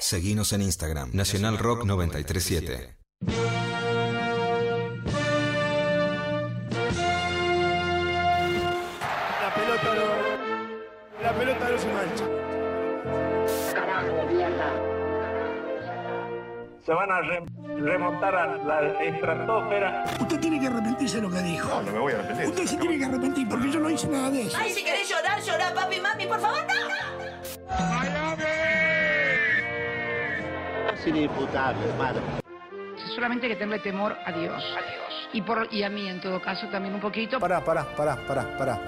Seguinos en Instagram, Nacional Rock 937. La pelota no. La pelota no se mancha. se van a re- remontar a la estratosfera. Usted tiene que arrepentirse de lo que dijo. No, no me voy a arrepentir. Usted se tiene que arrepentir porque yo no hice nada de eso. Ay, si querés llorar, llorar, papi, mami, por favor, no. Es inimputable, hermano. Solamente hay que tenerle temor a Dios. Y, por, y a mí, en todo caso, también un poquito. Pará, pará, pará, pará, pará.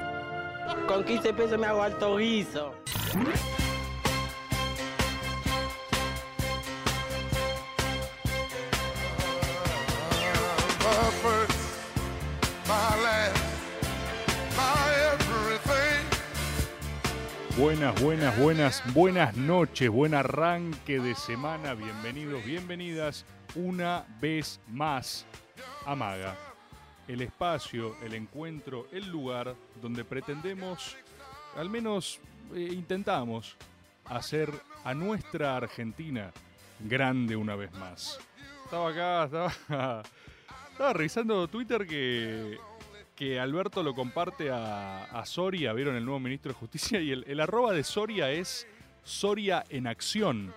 Con 15 pesos me hago alto guiso. Buenas, buenas, buenas, buenas noches, buen arranque de semana, bienvenidos, bienvenidas una vez más a Maga, el espacio, el encuentro, el lugar donde pretendemos, al menos eh, intentamos, hacer a nuestra Argentina grande una vez más. Estaba acá, estaba, estaba revisando Twitter que que Alberto lo comparte a, a Soria, vieron el nuevo ministro de Justicia, y el, arroba de Soria es Soria en acción.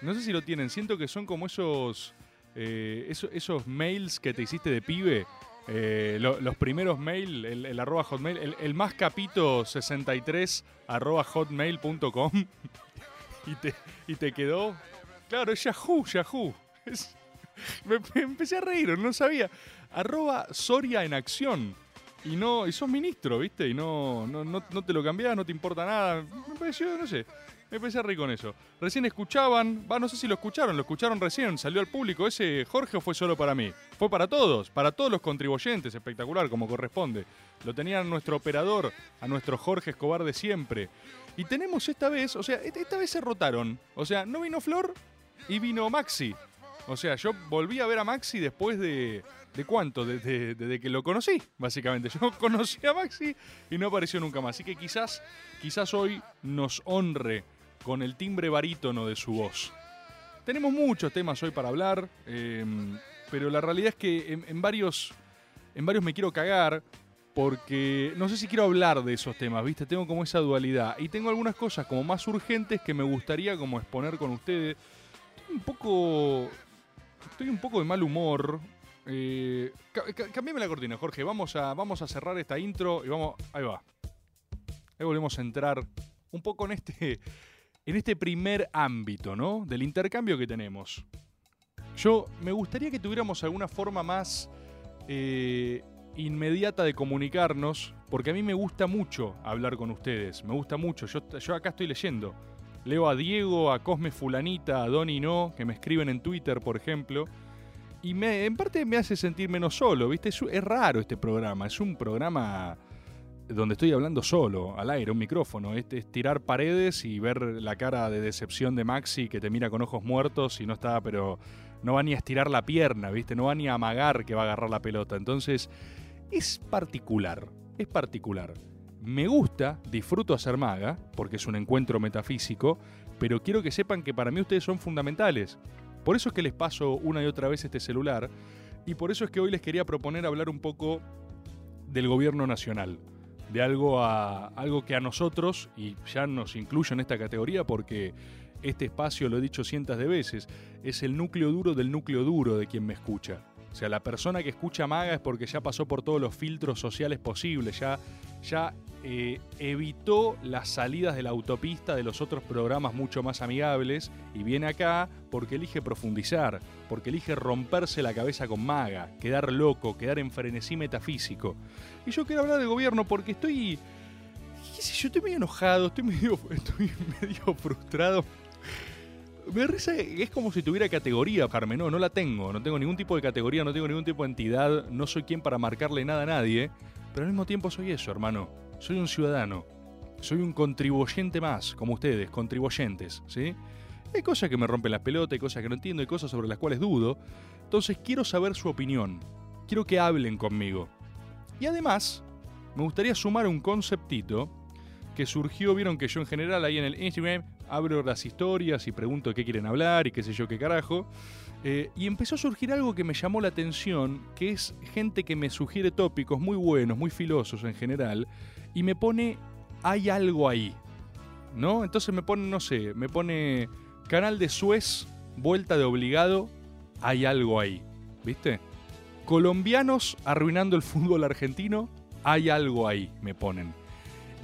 No sé si lo tienen, siento que son como esos, eh, esos, mails que te hiciste de pibe. eh, lo- los primeros mail, el, arroba hotmail, el, más capito 63 arroba hotmail.com y te, y te quedó. Claro, es Yahoo, Yahoo. Me, me empecé a reír, no sabía. Arroba Soria en acción. Y no, y sos ministro, ¿viste? Y no, no, no, te lo cambiás, no te importa nada. Me pareció, no sé. Me empecé a reír con eso. Recién escuchaban, va, no sé si lo escucharon, lo escucharon recién, salió al público. ¿Ese Jorge o fue solo para mí? Fue para todos, para todos los contribuyentes, espectacular, como corresponde. Lo tenía nuestro operador, a nuestro Jorge Escobar de siempre. Y tenemos esta vez, o sea, esta esta vez se rotaron. O sea, no vino Flor y vino Maxi. O sea, yo volví a ver a Maxi después de. ¿De cuánto? Desde, desde que lo conocí, básicamente. Yo conocí a Maxi y no apareció nunca más. Así que quizás, quizás hoy nos honre con el timbre barítono de su voz. Tenemos muchos temas hoy para hablar, eh, pero la realidad es que en, varios, en varios me quiero cagar porque no sé si quiero hablar de esos temas, ¿viste? Tengo como esa dualidad y tengo algunas cosas como más urgentes que me gustaría como exponer con ustedes. Un poco estoy un poco de mal humor. Eh, ca- ca- cambiame la cortina, Jorge. Vamos a, vamos a cerrar esta intro y vamos. Ahí va. Ahí volvemos a entrar un poco en este, en este primer ámbito, ¿no? Del intercambio que tenemos. Yo me gustaría que tuviéramos alguna forma más eh, inmediata de comunicarnos, porque a mí me gusta mucho hablar con ustedes. Me gusta mucho. Yo, yo acá estoy leyendo. Leo a Diego, a Cosme Fulanita, a Donny No, que me escriben en Twitter, por ejemplo. Y me, en parte me hace sentir menos solo, ¿viste? Es, raro este programa. Es un programa donde estoy hablando solo, al aire, un micrófono. Es, es tirar paredes y ver la cara de decepción de Maxi que te mira con ojos muertos y no está, pero no va ni a estirar la pierna, ¿viste? No va ni a amagar que va a agarrar la pelota. Entonces, es particular. Es particular. Me gusta, disfruto hacer maga, porque es un encuentro metafísico, pero quiero que sepan que para mí ustedes son fundamentales. Por eso es que les paso una y otra vez este celular, y por eso es que hoy les quería proponer hablar un poco del gobierno nacional, de algo, a, algo que a nosotros, y ya nos incluyo en esta categoría porque este espacio, lo he dicho cientos de veces, es el núcleo duro del núcleo duro de quien me escucha. O sea, la persona que escucha Maga es porque ya pasó por todos los filtros sociales posibles, ya, ya eh, evitó las salidas de la autopista de los otros programas mucho más amigables y viene acá porque elige profundizar, porque elige romperse la cabeza con Maga, quedar loco, quedar en frenesí metafísico. Y yo quiero hablar del gobierno porque estoy, qué sé yo, estoy medio enojado, estoy medio, estoy medio frustrado. Me risa es como si tuviera categoría, Carmen. No, no la tengo. No tengo ningún tipo de categoría, no tengo ningún tipo de entidad. No soy quien para marcarle nada a nadie. Pero al mismo tiempo soy eso, hermano. Soy un ciudadano. Soy un contribuyente más, como ustedes, contribuyentes, ¿sí? Hay cosas que me rompen las pelotas, hay cosas que no entiendo, hay cosas sobre las cuales dudo. Entonces quiero saber su opinión. Quiero que hablen conmigo. Y además, me gustaría sumar un conceptito que surgió, vieron que yo en general ahí en el Instagram abro las historias y pregunto qué quieren hablar y qué sé yo qué carajo. Eh, y empezó a surgir algo que me llamó la atención, que es gente que me sugiere tópicos muy buenos, muy filosos en general, y me pone, hay algo ahí, ¿no? Entonces me pone, no sé, me pone canal de Suez, vuelta de obligado, hay algo ahí, ¿viste? Colombianos arruinando el fútbol argentino, hay algo ahí, me ponen.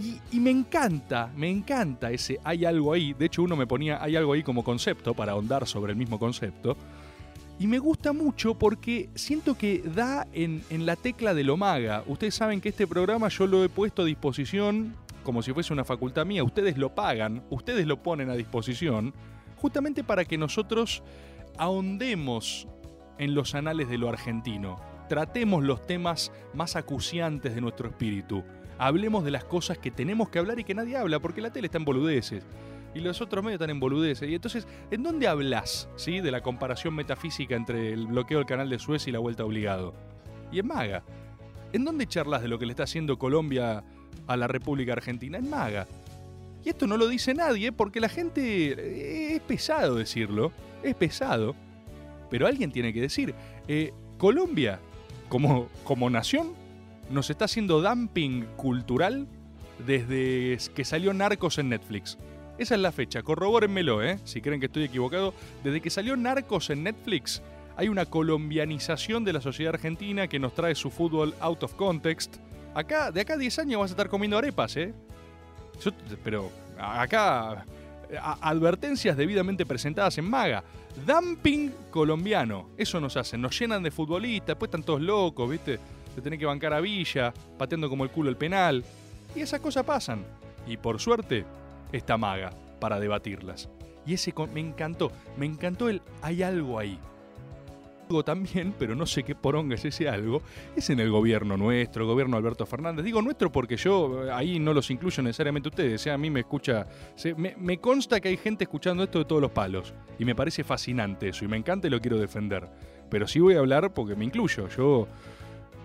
Y, y, me encanta, me encanta ese hay algo ahí. De hecho, uno me ponía hay algo ahí como concepto para ahondar sobre el mismo concepto. Y me gusta mucho porque siento que da en, en la tecla de lo maga. Ustedes saben que este programa yo lo he puesto a disposición como si fuese una facultad mía. Ustedes lo pagan, ustedes lo ponen a disposición, justamente para que nosotros ahondemos en los anales de lo argentino. Tratemos los temas más acuciantes de nuestro espíritu. Hablemos de las cosas que tenemos que hablar y que nadie habla, porque la tele está en boludeces. Y los otros medios están en boludeces. Y entonces, ¿en dónde hablas ¿sí? de la comparación metafísica entre el bloqueo del canal de Suez y la vuelta obligado? Y en Maga. ¿En dónde charlas de lo que le está haciendo Colombia a la República Argentina? En Maga. Y esto no lo dice nadie porque la gente... Es pesado decirlo. Es pesado. Pero alguien tiene que decir. Eh, Colombia, como, como nación, nos está haciendo dumping cultural desde que salió Narcos en Netflix. Esa es la fecha, corrobórenmelo, ¿eh? si creen que estoy equivocado. Desde que salió Narcos en Netflix, hay una colombianización de la sociedad argentina que nos trae su fútbol out of context. Acá, de acá a 10 años vas a estar comiendo arepas, ¿eh? Pero acá, advertencias debidamente presentadas en Maga. Dumping colombiano. Eso nos hacen. Nos llenan de futbolistas, después están todos locos, ¿viste? Se tiene que bancar a Villa, pateando como el culo el penal. Y esas cosas pasan. Y por suerte, está Maga para debatirlas. Y ese me encantó, me encantó el hay algo ahí. Algo también, pero no sé qué poronga es ese algo, es en el gobierno nuestro, el gobierno Alberto Fernández. Digo nuestro porque yo eh, ahí no los incluyo necesariamente ustedes, sea, a mí me escucha, me, consta que hay gente escuchando esto de todos los palos. Y me parece fascinante eso, y me encanta y lo quiero defender. Pero sí voy a hablar porque me incluyo, yo,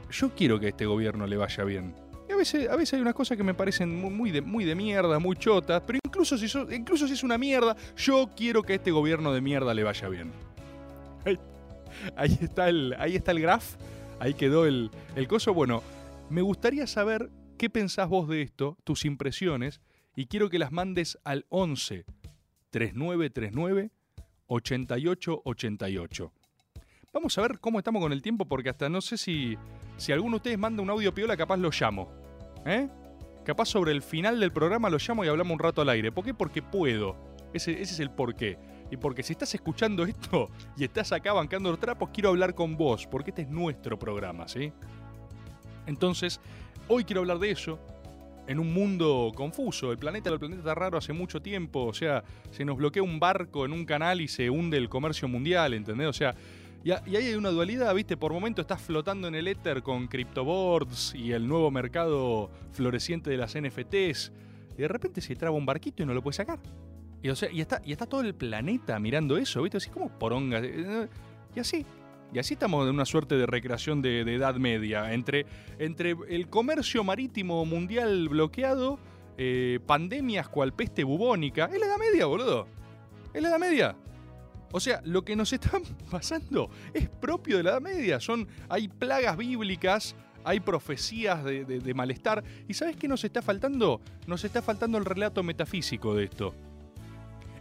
yo quiero que este gobierno le vaya bien. A veces, hay unas cosas que me parecen muy de, muy mierda, muy chotas, pero incluso si, es una mierda, yo quiero que a este gobierno de mierda le vaya bien. Ahí, está, el, ahí está el graph, ahí quedó el, el coso. Bueno, me gustaría saber qué pensás vos de esto, tus impresiones, y quiero que las mandes al 11 3939 8888. Vamos a ver cómo estamos con el tiempo, porque hasta no sé si, si alguno de ustedes manda un audio piola, capaz lo llamo. ¿Eh? Capaz sobre el final del programa lo llamo y hablamos un rato al aire. ¿Por qué? Porque puedo. Ese, ese es el porqué. Y porque si estás escuchando esto y estás acá bancando los trapos, quiero hablar con vos, porque este es nuestro programa, ¿sí? Entonces, hoy quiero hablar de eso, en un mundo confuso. El planeta, el planeta está raro hace mucho tiempo. O sea, se nos bloquea un barco en un canal y se hunde el comercio mundial, ¿entendés? O sea, y, ahí hay una dualidad, ¿viste? Por momento estás flotando en el éter con CryptoBoards y el nuevo mercado floreciente de las NFTs. Y de repente se traba un barquito y no lo puedes sacar. Y, está, todo el planeta mirando eso, ¿viste? Así como poronga. Y así. Y así estamos en una suerte de recreación de, de Edad Media. Entre, entre el comercio marítimo mundial bloqueado, eh, pandemias cual peste bubónica. Es la Edad Media, boludo. Es la Edad Media. O sea, lo que nos está pasando es propio de la Edad Media. Son, hay plagas bíblicas, hay profecías de, malestar. ¿Y sabes qué nos está faltando? Nos está faltando el relato metafísico de esto.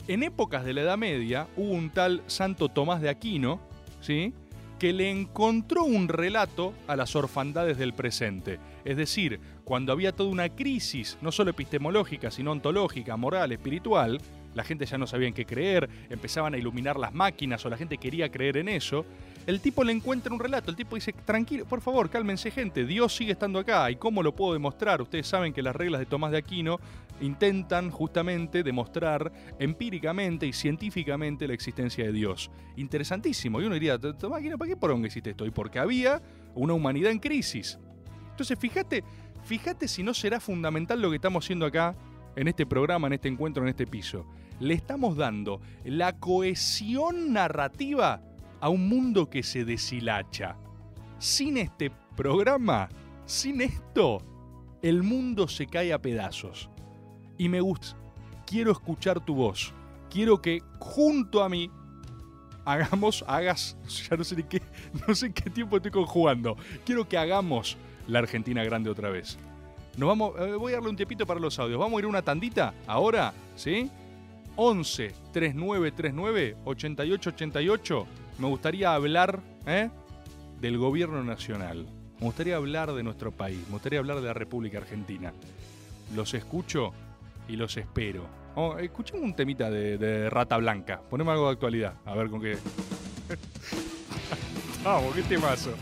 En épocas de la Edad Media hubo un tal Santo Tomás de Aquino, ¿sí? que le encontró un relato a las orfandades del presente. Es decir, cuando había toda una crisis, no solo epistemológica, sino ontológica, moral, espiritual, la gente ya no sabía en qué creer, empezaban a iluminar las máquinas o la gente quería creer en eso, el tipo le encuentra un relato, el tipo dice, tranquilo, por favor, cálmense gente, Dios sigue estando acá, ¿y cómo lo puedo demostrar? Ustedes saben que las reglas de Tomás de Aquino intentan justamente demostrar empíricamente y científicamente la existencia de Dios. Interesantísimo, y uno diría, Tomás de Aquino, ¿para qué poronga hiciste esto? Y porque había una humanidad en crisis. Entonces, fíjate, fíjate si no será fundamental lo que estamos haciendo acá en este programa, en este encuentro, en este piso. Le estamos dando la cohesión narrativa a un mundo que se deshilacha. Sin este programa, sin esto, el mundo se cae a pedazos. y me gusta. Quiero escuchar tu voz. Quiero que junto a mí hagamos, hagas, ya no sé qué, no sé qué tiempo estoy conjugando. Quiero que hagamos la Argentina grande otra vez. Nos vamos, eh, voy a darle un tiempito para los audios. Vamos a ir una tandita ahora, ¿sí? 11 3939 8888. Me gustaría hablar ¿eh? del gobierno nacional. Me gustaría hablar de nuestro país. Me gustaría hablar de la República Argentina. Los escucho y los espero. Oh, escuchemos un temita de, de Rata Blanca. Ponemos algo de actualidad. A ver con qué. Vamos, qué temazo.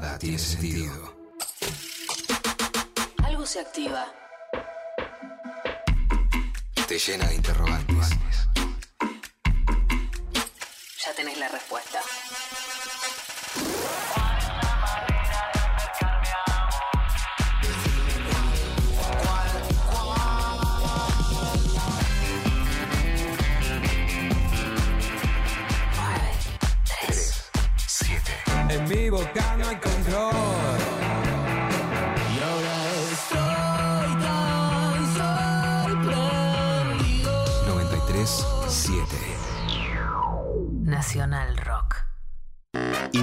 Nada tiene sentido. Algo se activa. Te llena de interrogantes. Ya tenés la respuesta.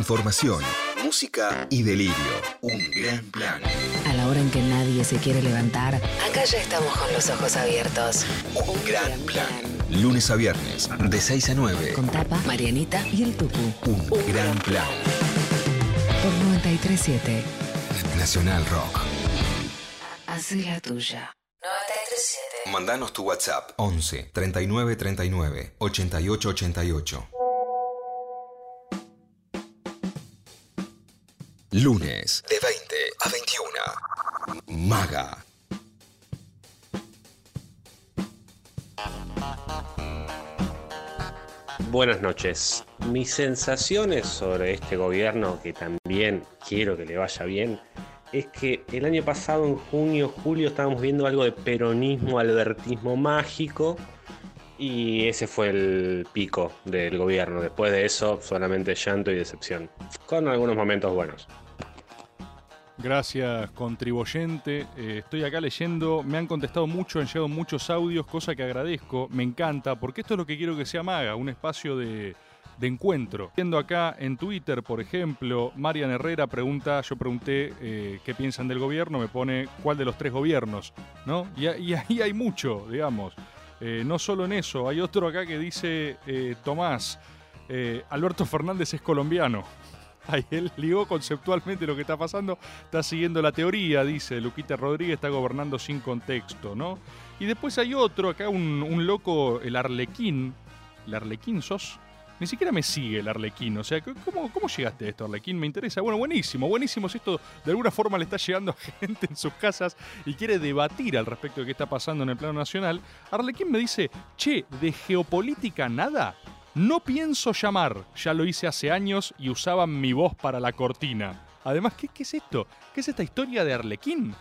Información, música y delirio. Un gran plan. A la hora en que nadie se quiere levantar, acá ya estamos con los ojos abiertos. Un gran plan. Lunes a viernes, de 6 a 9. Con Tapa, Marianita y el Tucu. Un gran plan. Por 937. Nacional Rock. Haz la tuya. 937. Mandanos tu WhatsApp 11 39 39 88 88. Lunes de 20 a 21. Maga. Buenas noches. Mis sensaciones sobre este gobierno, que también quiero que le vaya bien, es que el año pasado, en junio, julio, estábamos viendo algo de peronismo, albertismo mágico, y ese fue el pico del gobierno. Después de eso, solamente llanto y decepción, con algunos momentos buenos. Gracias, contribuyente. Eh, estoy acá leyendo, me han contestado mucho, han llegado muchos audios, cosa que agradezco, me encanta, porque esto es lo que quiero que sea Maga, un espacio de, encuentro. Viendo acá en Twitter, por ejemplo, Marian Herrera pregunta, yo pregunté eh, qué piensan del gobierno, me pone cuál de los tres gobiernos, ¿no? Y, y ahí hay mucho, digamos. Eh, no solo en eso, hay otro acá que dice, Tomás, Alberto Fernández es colombiano. Ahí él ligó conceptualmente lo que está pasando, está siguiendo la teoría, dice Luquita Rodríguez, está gobernando sin contexto, ¿no? Y después hay otro, acá un, un loco, el Arlequín. ¿El Arlequín sos? Ni siquiera me sigue el Arlequín, o sea, ¿cómo, cómo llegaste a esto, Arlequín? Me interesa. Bueno, buenísimo, buenísimo. Si esto de alguna forma le está llegando a gente en sus casas y quiere debatir al respecto de qué está pasando en el plano nacional, Arlequín me dice, che, de geopolítica nada. No pienso llamar, ya lo hice hace años y usaban mi voz para la cortina. Además, ¿qué, es esto? ¿Qué es esta historia de Arlequín?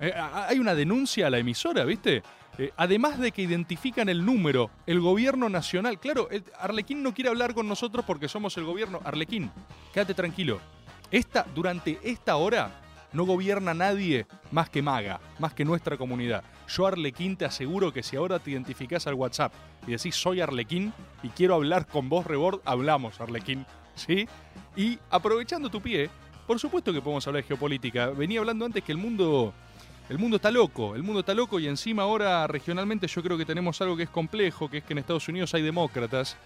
Eh, hay una denuncia a la emisora, ¿viste? Eh, además de que identifican el número, el gobierno nacional. Claro, el- Arlequín no quiere hablar con nosotros porque somos el gobierno. Arlequín, quédate tranquilo. Esta, durante esta hora no gobierna nadie más que Maga, más que nuestra comunidad. Yo, Arlequín, te aseguro que si ahora te identificás al WhatsApp y decís soy Arlequín y quiero hablar con vos, Rebord, hablamos, Arlequín. ¿Sí? Y aprovechando tu pie, por supuesto que podemos hablar de geopolítica. Venía hablando antes que el mundo el mundo está loco, el mundo está loco y encima ahora regionalmente yo creo que tenemos algo que es complejo, que es que en Estados Unidos hay demócratas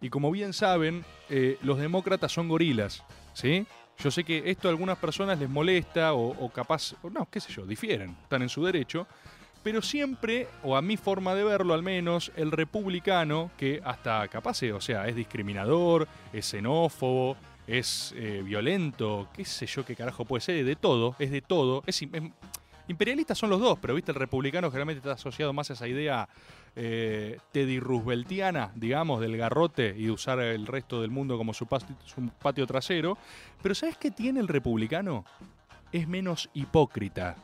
y como bien saben, eh, los demócratas son gorilas, ¿sí? Yo sé que esto a algunas personas les molesta o, capaz, o no, qué sé yo, difieren, están en su derecho, pero siempre, o a mi forma de verlo al menos, el republicano, que hasta capaz, eh, o sea, es discriminador, es xenófobo, es eh, violento, qué sé yo qué carajo puede ser, de todo, es de todo, es, es- imperialistas son los dos, pero viste, el republicano generalmente está asociado más a esa idea eh, Teddy Rooseveltiana, digamos, del garrote y usar el resto del mundo como su patio trasero. Pero ¿sabes qué tiene el republicano? Es menos hipócrita.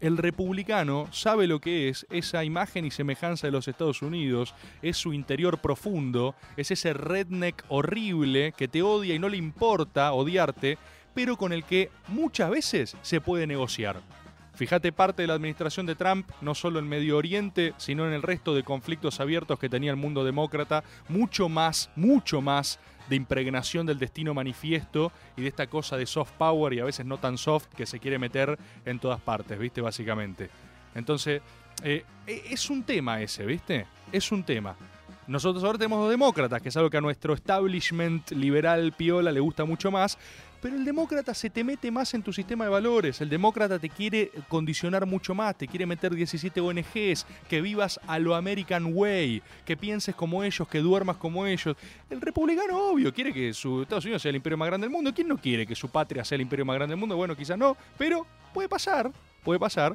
El republicano sabe lo que es esa imagen y semejanza de los Estados Unidos, es su interior profundo, es ese redneck horrible que te odia y no le importa odiarte, pero con el que muchas veces se puede negociar. Fíjate parte de la administración de Trump, no solo en Medio Oriente, sino en el resto de conflictos abiertos que tenía el mundo demócrata, mucho más, mucho más de impregnación del destino manifiesto y de esta cosa de soft power y a veces no tan soft que se quiere meter en todas partes, ¿viste? Básicamente. Entonces, eh, e- es un tema ese, ¿viste? Es un tema. Nosotros ahora tenemos dos demócratas, que es algo que a nuestro establishment liberal piola le gusta mucho más. Pero el demócrata se te mete más en tu sistema de valores. El demócrata te quiere condicionar mucho más, te quiere meter 17 ONGs, que vivas a lo American Way, que pienses como ellos, que duermas como ellos. El republicano, obvio, quiere que su Estados Unidos sea el imperio más grande del mundo. ¿Quién no quiere que su patria sea el imperio más grande del mundo? Bueno, quizás no, pero puede pasar, puede pasar.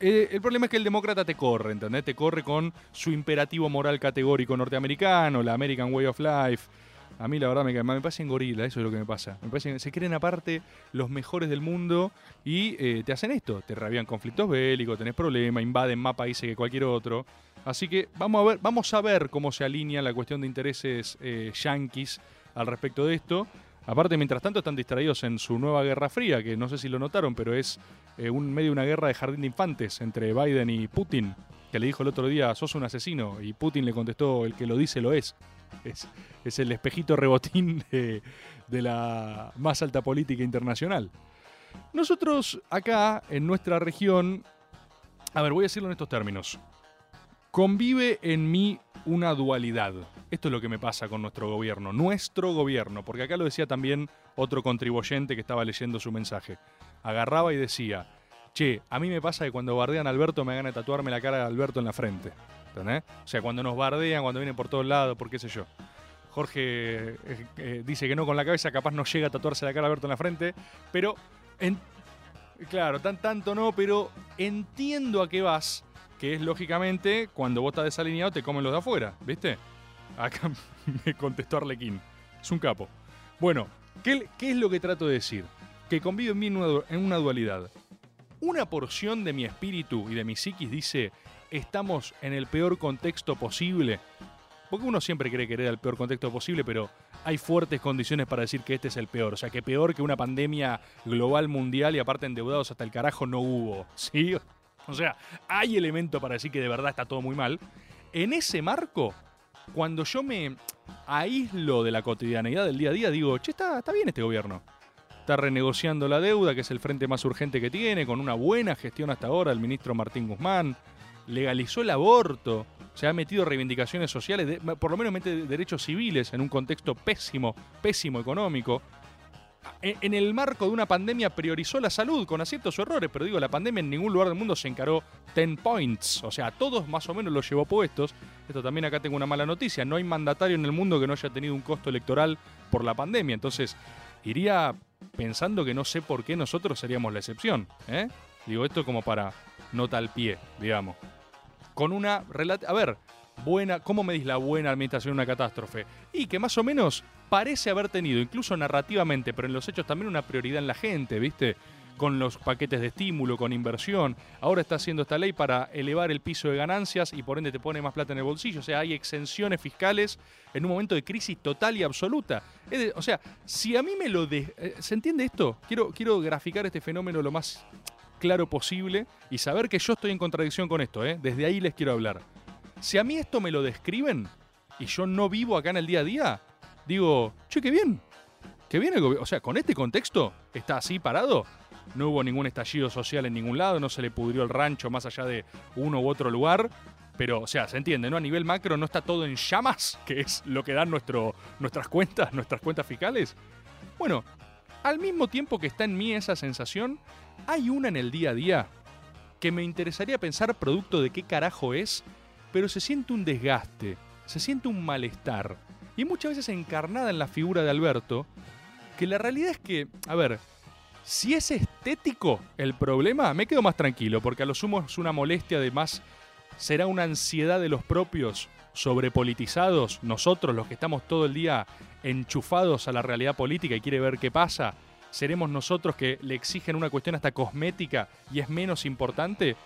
Eh, el problema es que el demócrata te corre, ¿entendés? Te corre con su imperativo moral categórico norteamericano, la American Way of Life. A mí la verdad me, me parecen gorila, eso es lo que me pasa. Se creen aparte los mejores del mundo y eh, te hacen esto. Te rabian conflictos bélicos, tenés problemas, invaden más países que cualquier otro. Así que vamos a ver, vamos a ver cómo se alinea la cuestión de intereses eh, yanquis al respecto de esto. Aparte, mientras tanto, están distraídos en su nueva Guerra Fría, que no sé si lo notaron, pero es eh, un medio de una guerra de jardín de infantes entre Biden y Putin, que le dijo el otro día, sos un asesino, y Putin le contestó, el que lo dice lo es. Es, el espejito rebotín de, de la más alta política internacional. Nosotros acá, en nuestra región, a ver, voy a decirlo en estos términos. Convive en mí una dualidad. Esto es lo que me pasa con nuestro gobierno, nuestro gobierno, porque acá lo decía también otro contribuyente que estaba leyendo su mensaje. Agarraba y decía, che, a mí me pasa que cuando bardean a Alberto me gana tatuarme la cara de Alberto en la frente. ¿Entendés? O sea, cuando nos bardean, cuando vienen por todos lados, por qué sé yo. Jorge eh, eh, dice que no con la cabeza, capaz no llega a tatuarse la cara de Alberto en la frente, pero... En, claro, tan tanto no, pero entiendo a qué vas que es lógicamente cuando vos estás desalineado te comen los de afuera, ¿viste? Acá me contestó Arlequín. Es un capo. Bueno, ¿qué, qué es lo que trato de decir? Que convive en mí en una, en una dualidad. Una porción de mi espíritu y de mi psiquis dice, estamos en el peor contexto posible. Porque uno siempre cree que era el peor contexto posible, pero hay fuertes condiciones para decir que este es el peor. O sea, que peor que una pandemia global mundial y aparte endeudados hasta el carajo no hubo. ¿Sí? O sea, hay elemento para decir que de verdad está todo muy mal. En ese marco, cuando yo me aíslo de la cotidianeidad del día a día, digo, che, está, está bien este gobierno. Está renegociando la deuda, que es el frente más urgente que tiene, con una buena gestión hasta ahora el ministro Martín Guzmán. Legalizó el aborto, se ha metido reivindicaciones sociales, por lo menos mete derechos civiles en un contexto pésimo, pésimo económico en, el marco de una pandemia priorizó la salud con aciertos o errores, pero digo, la pandemia en ningún lugar del mundo se encaró 10 points, o sea, a todos más o menos los llevó puestos. Esto también acá tengo una mala noticia, no hay mandatario en el mundo que no haya tenido un costo electoral por la pandemia, entonces iría pensando que no sé por qué nosotros seríamos la excepción, ¿eh? Digo, esto como para nota al pie, digamos. Con una a ver, buena, ¿cómo medís la buena administración de una catástrofe? Y que más o menos parece haber tenido, incluso narrativamente, pero en los hechos también una prioridad en la gente, ¿viste? Con los paquetes de estímulo, con inversión. Ahora está haciendo esta ley para elevar el piso de ganancias y por ende te pone más plata en el bolsillo. O sea, hay exenciones fiscales en un momento de crisis total y absoluta. O sea, si a mí me lo... de- eh, ¿Se entiende esto? Quiero, quiero graficar este fenómeno lo más claro posible y saber que yo estoy en contradicción con esto, ¿eh? Desde ahí les quiero hablar. Si a mí esto me lo describen y yo no vivo acá en el día a día, digo, che, qué bien. Qué bien el gobierno. O sea, con este contexto, está así parado. No hubo ningún estallido social en ningún lado, no se le pudrió el rancho más allá de uno u otro lugar. Pero, o sea, se entiende, ¿no? A nivel macro no está todo en llamas, que es lo que dan nuestras cuentas, nuestras cuentas fiscales. Bueno, al mismo tiempo que está en mí esa sensación, hay una en el día a día que me interesaría pensar producto de qué carajo es, pero se siente un desgaste, se siente un malestar, y muchas veces encarnada en la figura de Alberto, que la realidad es que, a ver, si es estético el problema, me quedo más tranquilo, porque a lo sumo es una molestia de más, será una ansiedad de los propios sobrepolitizados, nosotros los que estamos todo el día enchufados a la realidad política y quiere ver qué pasa, seremos nosotros que le exigen una cuestión hasta cosmética y es menos importante,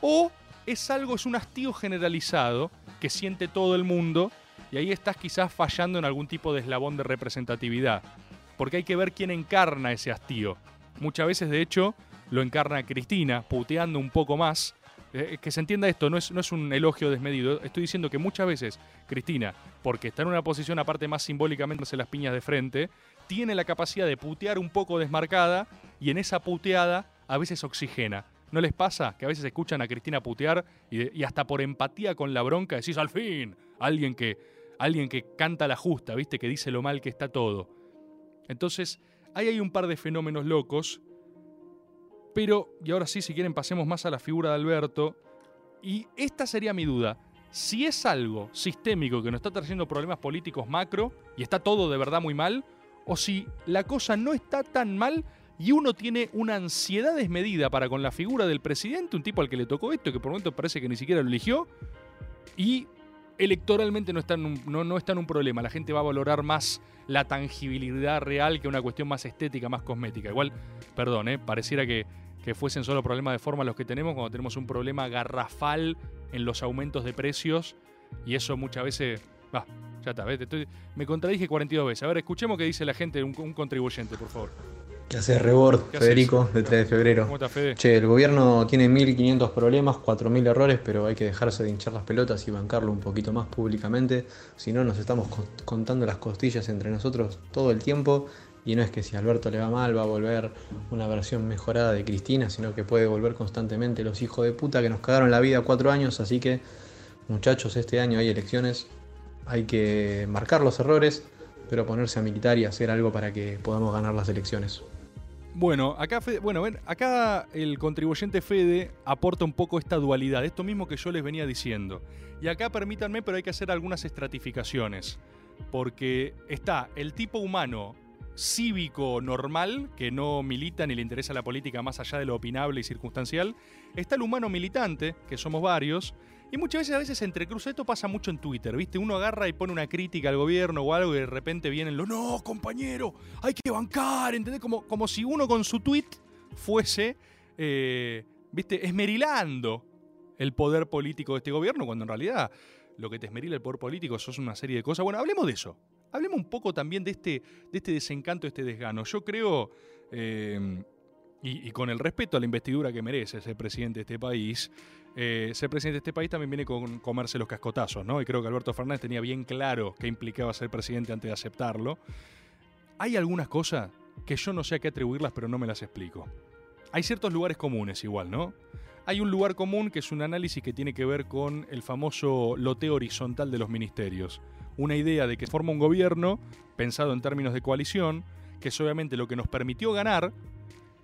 o es algo, es un hastío generalizado que siente todo el mundo y ahí estás quizás fallando en algún tipo de eslabón de representatividad, porque hay que ver quién encarna ese hastío. Muchas veces, de hecho, lo encarna Cristina, puteando un poco más. Eh, que se entienda esto, no es, no es un elogio desmedido. Estoy diciendo que muchas veces Cristina, porque está en una posición aparte más simbólicamente hace las piñas de frente, tiene la capacidad de putear un poco desmarcada y en esa puteada a veces oxigena. ¿No les pasa que a veces escuchan a Cristina putear y, y hasta por empatía con la bronca decís, al fin, alguien que, alguien que canta la justa, ¿viste? Que dice lo mal que está todo. Entonces, ahí hay un par de fenómenos locos, pero, y ahora sí, si quieren, pasemos más a la figura de Alberto. Y esta sería mi duda. Si es algo sistémico que nos está trayendo problemas políticos macro y está todo de verdad muy mal, o si la cosa no está tan mal y uno tiene una ansiedad desmedida para con la figura del presidente, un tipo al que le tocó esto, que por momentos parece que ni siquiera lo eligió, y electoralmente no está, en un, no, está en un problema. La gente va a valorar más la tangibilidad real que una cuestión más estética, más cosmética. Igual, perdón, ¿eh? pareciera que, que fuesen solo problemas de forma los que tenemos cuando tenemos un problema garrafal en los aumentos de precios y eso muchas veces... va, ya está, ¿ves? Me contradije 42 veces. A ver, escuchemos qué dice la gente, un contribuyente, por favor. ¿Qué haces, Rebord? ¿Qué haces? Federico, de 3 de febrero. ¿Cómo está, Fede? Che, el gobierno tiene 1500 problemas, 4000 errores, pero hay que dejarse de hinchar las pelotas y bancarlo un poquito más públicamente. Si no, nos estamos con- contando las costillas entre nosotros todo el tiempo. Y no es que si a Alberto le va mal va a volver una versión mejorada de Cristina, sino que puede volver constantemente los hijos de puta que nos cagaron la vida cuatro años. Así que, muchachos, este año hay elecciones. Hay que marcar los errores, pero ponerse a militar y hacer algo para que podamos ganar las elecciones. Bueno, acá, bueno, acá el contribuyente Fede aporta un poco esta dualidad, esto mismo que yo les venía diciendo. Y acá permítanme, pero hay que hacer algunas estratificaciones. Porque está el tipo humano cívico normal, que no milita ni le interesa la política más allá de lo opinable y circunstancial. Está el humano militante, que somos varios. Y muchas veces, a veces entrecruza, esto pasa mucho en Twitter, ¿viste? Uno agarra y pone una crítica al gobierno o algo y de repente vienen los, no, compañero, hay que bancar, ¿entendés? Como, como si uno con su tweet fuese, eh, ¿viste? Esmerilando el poder político de este gobierno, cuando en realidad lo que te esmerila el poder político es una serie de cosas. Bueno, hablemos de eso. Hablemos un poco también de este, de este desencanto, de este desgano. Yo creo, eh, y, y con el respeto a la investidura que merece ser presidente de este país, eh, ser presidente de este país también viene con comerse los cascotazos, ¿no? Y creo que Alberto Fernández tenía bien claro qué implicaba ser presidente antes de aceptarlo. Hay algunas cosas que yo no sé a qué atribuirlas, pero no me las explico. Hay ciertos lugares comunes igual, ¿no? Hay un lugar común que es un análisis que tiene que ver con el famoso loteo horizontal de los ministerios. Una idea de que forma un gobierno pensado en términos de coalición, que es obviamente lo que nos permitió ganar,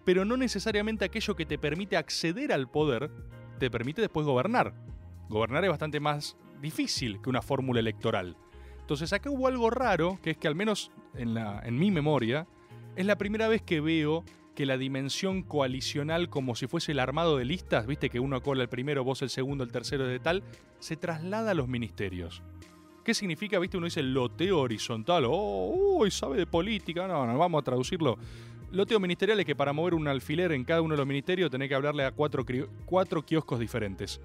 pero no necesariamente aquello que te permite acceder al poder, te permite después gobernar. Gobernar es bastante más difícil que una fórmula electoral. Entonces acá hubo algo raro, que es que al menos en, la, en mi memoria, es la primera vez que veo que la dimensión coalicional, como si fuese el armado de listas, viste que uno cola el primero, vos el segundo, el tercero de tal, se traslada a los ministerios. ¿Qué significa? Viste, uno dice loteo horizontal, oh, uy, sabe de política, no, no, vamos a traducirlo. Loteo ministerial es que para mover un alfiler en cada uno de los ministerios tenés que hablarle a cuatro, cuatro kioscos diferentes.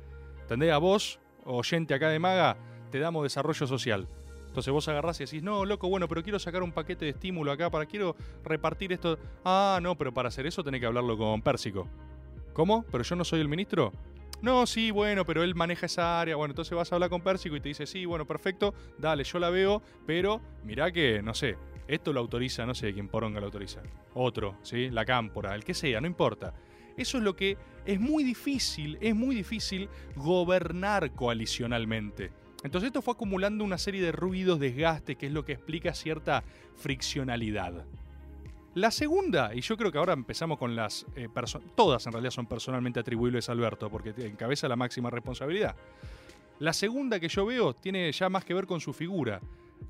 ¿Entendés? A vos, oyente acá de Maga, te damos desarrollo social. Entonces vos agarrás y decís, no, loco, bueno, pero quiero sacar un paquete de estímulo acá para quiero repartir esto. Ah, no, pero para hacer eso tenés que hablarlo con Pérsico. ¿Cómo? ¿Pero yo no soy el ministro? No, sí, bueno, pero él maneja esa área. Bueno, entonces vas a hablar con Pérsico y te dice, sí, bueno, perfecto, dale, yo la veo, pero mirá que, no sé, esto lo autoriza, no sé quién poronga lo autoriza. Otro, ¿sí? La cámpora, el que sea, no importa. Eso es lo que es muy difícil, es muy difícil gobernar coalicionalmente. Entonces esto fue acumulando una serie de ruidos, desgastes, que es lo que explica cierta friccionalidad. La segunda, y yo creo que ahora empezamos con las... eh, todas en realidad son personalmente atribuibles a Alberto, porque encabeza la máxima responsabilidad. La segunda que yo veo tiene ya más que ver con su figura.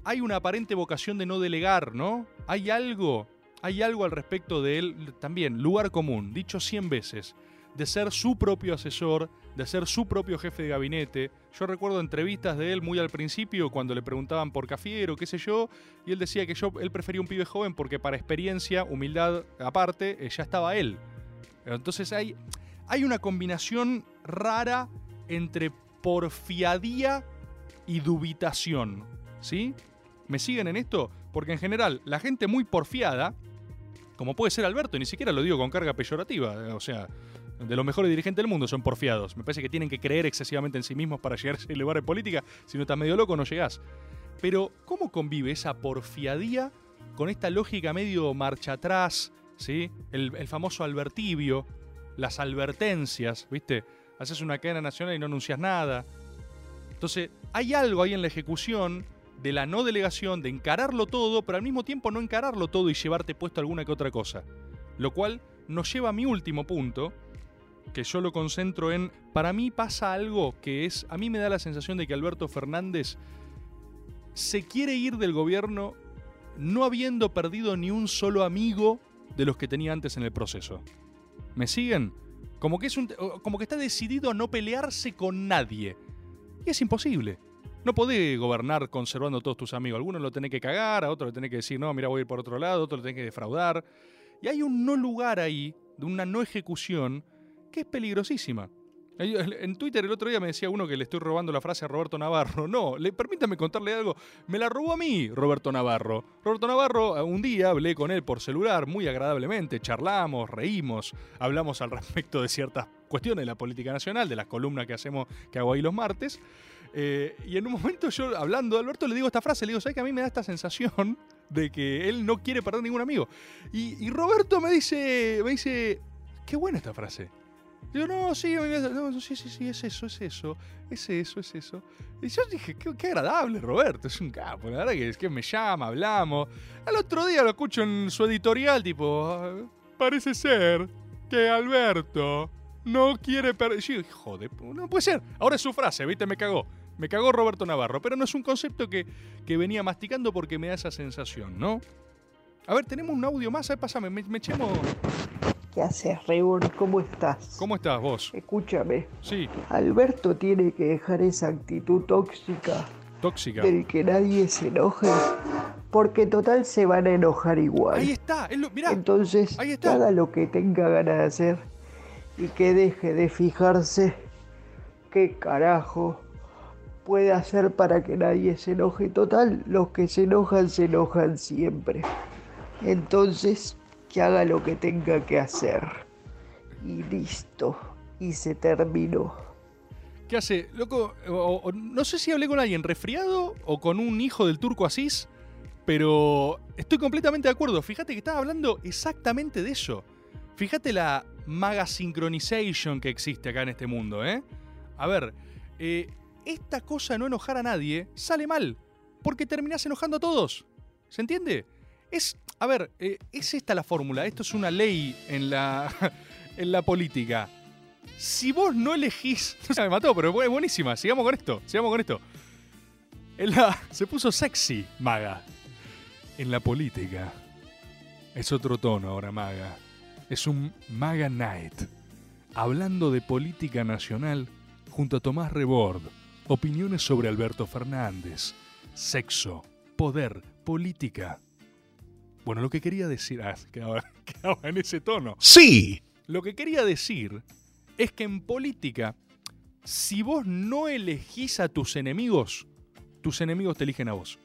Hay una aparente vocación de no delegar, ¿no? Hay algo, hay algo al respecto de él, también, lugar común, dicho 100 veces, de ser su propio asesor, de ser su propio jefe de gabinete. Yo recuerdo entrevistas de él muy al principio cuando le preguntaban por Cafiero, qué sé yo, y él decía que yo, él prefería un pibe joven porque para experiencia, humildad aparte, eh, ya estaba él. Entonces hay, hay una combinación rara entre porfiadía y dubitación. ¿Sí? ¿Me siguen en esto? Porque en general, la gente muy porfiada, como puede ser Alberto, y ni siquiera lo digo con carga peyorativa, eh, o sea, de los mejores dirigentes del mundo son porfiados. Me parece que tienen que creer excesivamente en sí mismos para llegar a ese lugar en política. Si no estás medio loco, no llegás. Pero, ¿cómo convive esa porfiadía con esta lógica medio marcha atrás? ¿Sí? El, el famoso albertibio, las advertencias, ¿viste? Haces una cadena nacional y no anuncias nada. Entonces, hay algo ahí en la ejecución de la no delegación, de encararlo todo, pero al mismo tiempo no encararlo todo y llevarte puesto alguna que otra cosa. Lo cual nos lleva a mi último punto, que yo lo concentro en, para mí pasa algo que es, a mí me da la sensación de que Alberto Fernández se quiere ir del gobierno no habiendo perdido ni un solo amigo de los que tenía antes en el proceso. ¿Me siguen? Como que, es un, como que está decidido a no pelearse con nadie. Y es imposible. No podés gobernar conservando a todos tus amigos. Algunos lo tenés que cagar, a otros le tenés que decir, no, mira, voy a ir por otro lado, a otros lo tenés que defraudar. Y hay un no lugar ahí, de una no ejecución, que es peligrosísima. En Twitter el otro día me decía uno que le estoy robando la frase a Roberto Navarro. No, le, permítame contarle algo. Me la robó a mí, Roberto Navarro. Roberto Navarro, un día hablé con él por celular muy agradablemente. Charlamos, reímos, hablamos al respecto de ciertas cuestiones de la política nacional, de las columnas que hacemos, que hago ahí los martes. Eh, y en un momento yo, hablando de Alberto, le digo esta frase, le digo, ¿sabes que a mí me da esta sensación de que él no quiere perder ningún amigo? Y, Roberto me dice, me dice, qué buena esta frase. Digo, no, sí, no, sí, sí, sí, es eso, es eso, es eso, es eso. Y yo dije, qué, qué agradable, Roberto, es un capo, la verdad que es que me llama, hablamos. Al otro día lo escucho en su editorial, tipo, "Ah, parece ser que Alberto no quiere perder. De pu- no puede ser. Ahora es su frase, ¿viste? Me cagó. Me cagó Roberto Navarro, pero no es un concepto que, que venía masticando porque me da esa sensación, ¿no? A ver, tenemos un audio más, a ver, pásame, me, me echemos. ¿Qué haces, Rebor? ¿Cómo estás? ¿Cómo estás vos? Escúchame. Sí, Alberto tiene que dejar esa actitud tóxica tóxica. del que nadie se enoje, porque total se van a enojar igual. Ahí está, lo- mirá. Entonces, que haga lo que tenga ganas de hacer y que deje de fijarse qué carajo puede hacer para que nadie se enoje. Total, los que se enojan se enojan siempre. Entonces, que haga lo que tenga que hacer. Y listo. Y se terminó. ¿Qué hace? Loco, no sé si hablé con alguien resfriado o con un hijo del turco Asís, pero estoy completamente de acuerdo. Fíjate que estaba hablando exactamente de eso. Fíjate la maga synchronization que existe acá en este mundo, ¿eh? A ver, eh, esta cosa de no enojar a nadie sale mal, porque terminás enojando a todos. ¿Se entiende? Es, a ver, eh, es esta la fórmula, esto es una ley en la, en la política. Si vos no elegís. No se me mató, pero es buenísima. Sigamos con esto. Sigamos con esto. En la- se puso sexy, maga. En la política. Es otro tono ahora, maga. Es un Maga Night. Hablando de política nacional junto a Tomás Rebord. Opiniones sobre Alberto Fernández. Sexo, poder, política. Bueno, lo que quería decir. Ah, quedaba, quedaba en ese tono. Sí. Lo que quería decir es que en política, si vos no elegís a tus enemigos, tus enemigos te eligen a vos.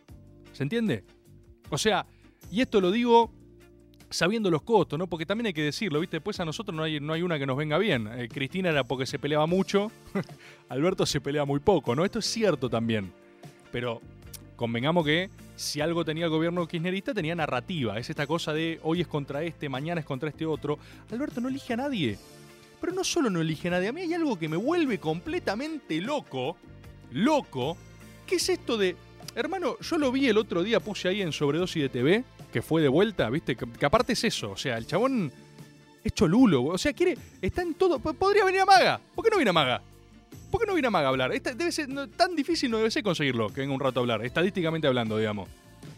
¿Se entiende? O sea, y esto lo digo sabiendo los costos, ¿no? Porque también hay que decirlo, ¿viste? Después a nosotros no hay, no hay una que nos venga bien. Eh, Cristina era porque se peleaba mucho, Alberto se pelea muy poco, ¿no? Esto es cierto también. Pero convengamos que si algo tenía el gobierno kirchnerista, tenía narrativa. Es esta cosa de hoy es contra este, mañana es contra este otro. Alberto no elige a nadie. Pero no solo no elige a nadie, a mí hay algo que me vuelve completamente loco, loco, que es esto de, hermano, yo lo vi el otro día, puse ahí en Sobredosis de TV, que fue de vuelta, ¿viste? Que, aparte es eso, o sea, el chabón es cholulo, o sea, quiere, está en todo, po- podría venir a Maga, ¿por qué no viene a Maga? ¿Por qué no viene a Maga a hablar? Esta- debe ser, tan difícil no debe ser conseguirlo, que venga un rato a hablar, estadísticamente hablando, digamos.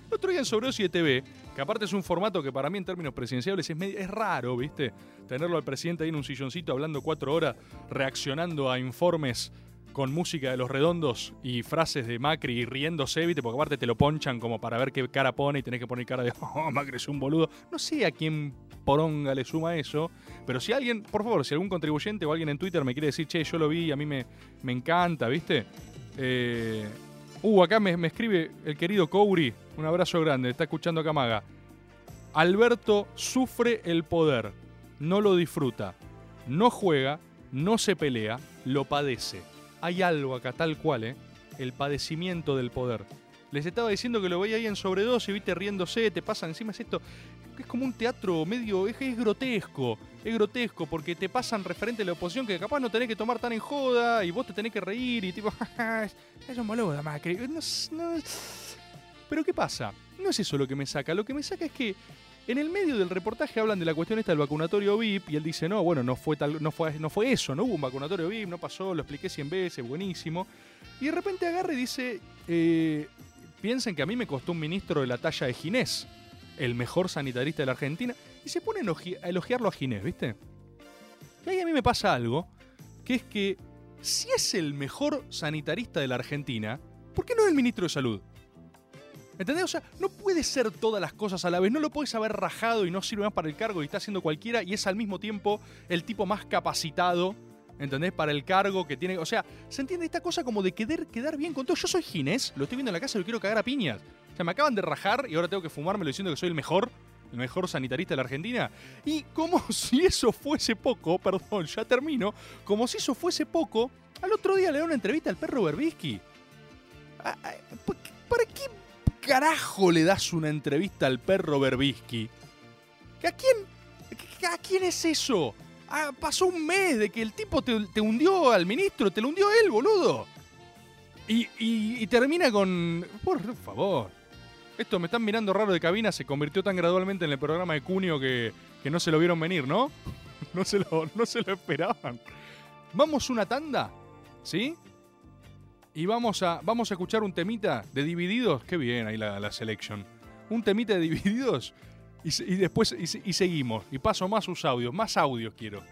El otro día en Sobredosis de TV, que aparte es un formato que para mí en términos presidenciables es, medio- es raro, ¿viste? Tenerlo al presidente ahí en un silloncito hablando cuatro horas, reaccionando a informes con música de los redondos y frases de Macri y riéndose, ¿viste? Porque aparte te lo ponchan como para ver qué cara pone y tenés que poner cara de, oh, Macri es un boludo. No sé a quién poronga le suma eso, pero si alguien, por favor, si algún contribuyente o alguien en Twitter me quiere decir, che, yo lo vi, a mí me, me encanta, ¿viste? Eh, uh, acá me, me escribe el querido Couri, un abrazo grande, está escuchando acá Maga. Alberto sufre el poder, no lo disfruta, no juega, no se pelea, lo padece. Hay algo acá tal cual, ¿eh? El padecimiento del poder. Les estaba diciendo que lo veía ahí en sobredosis, viste, riéndose, te pasan encima, es esto. Es como un teatro medio. Es, es grotesco. Es grotesco porque te pasan referente a la oposición que capaz no tenés que tomar tan en joda y vos te tenés que reír y tipo. es, es un boludo, Macri. No, no Pero ¿qué pasa? No es eso lo que me saca. Lo que me saca es que en el medio del reportaje hablan de la cuestión esta del vacunatorio VIP y él dice, no, bueno, no fue, tal, no fue, no fue eso, no hubo un vacunatorio VIP, no pasó, lo expliqué 100 veces, buenísimo. Y de repente agarra y dice, eh, piensen que a mí me costó un ministro de la talla de Ginés, el mejor sanitarista de la Argentina, y se pone a elogi- a elogiarlo a Ginés, ¿viste? Y ahí a mí me pasa algo, que es que si es el mejor sanitarista de la Argentina, ¿por qué no es el ministro de Salud? ¿Entendés? O sea, no puede ser todas las cosas a la vez. No lo puedes haber rajado y no sirve más para el cargo y está haciendo cualquiera y es al mismo tiempo el tipo más capacitado, ¿entendés? Para el cargo que tiene. O sea, ¿se entiende esta cosa como de querer quedar bien con todo? Yo soy Ginés, lo estoy viendo en la casa y lo quiero cagar a piñas. O sea, me acaban de rajar y ahora tengo que fumármelo diciendo que soy el mejor, el mejor sanitarista de la Argentina. Y como si eso fuese poco, perdón, ya termino, como si eso fuese poco, al otro día le da una entrevista al perro Berbisky. Ah, ah, ¿pa- ¿Para qué carajo le das una entrevista al perro Berbisky? ¿A quién, ¿A quién es eso? Ah, pasó un mes de que el tipo te, te hundió al ministro, te lo hundió él, boludo. Y, y- termina con... Por favor. Esto me están mirando raro de cabina, se convirtió tan gradualmente en el programa de Cunio que, que no se lo vieron venir, ¿no? No se lo, no se lo esperaban. Vamos una tanda, ¿sí? Y vamos a, vamos a escuchar un temita de Divididos. Qué bien ahí la, la selection. Un temita de Divididos y, y después y, y seguimos. Y paso más sus audios, más audios quiero.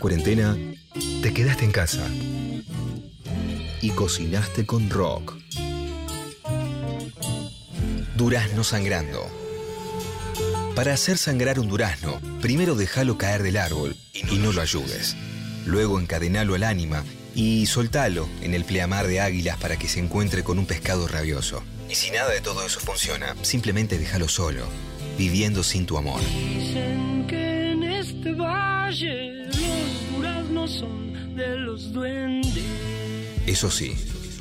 Cuarentena, te quedaste en casa y cocinaste con rock. Durazno sangrando. Para hacer sangrar un durazno, primero déjalo caer del árbol y no lo ayudes. Luego encadenalo al ánima y soltalo en el pleamar de águilas para que se encuentre con un pescado rabioso. Y si nada de todo eso funciona, simplemente déjalo solo, viviendo sin tu amor. Dicen que en este valle son de los duendes. Eso sí,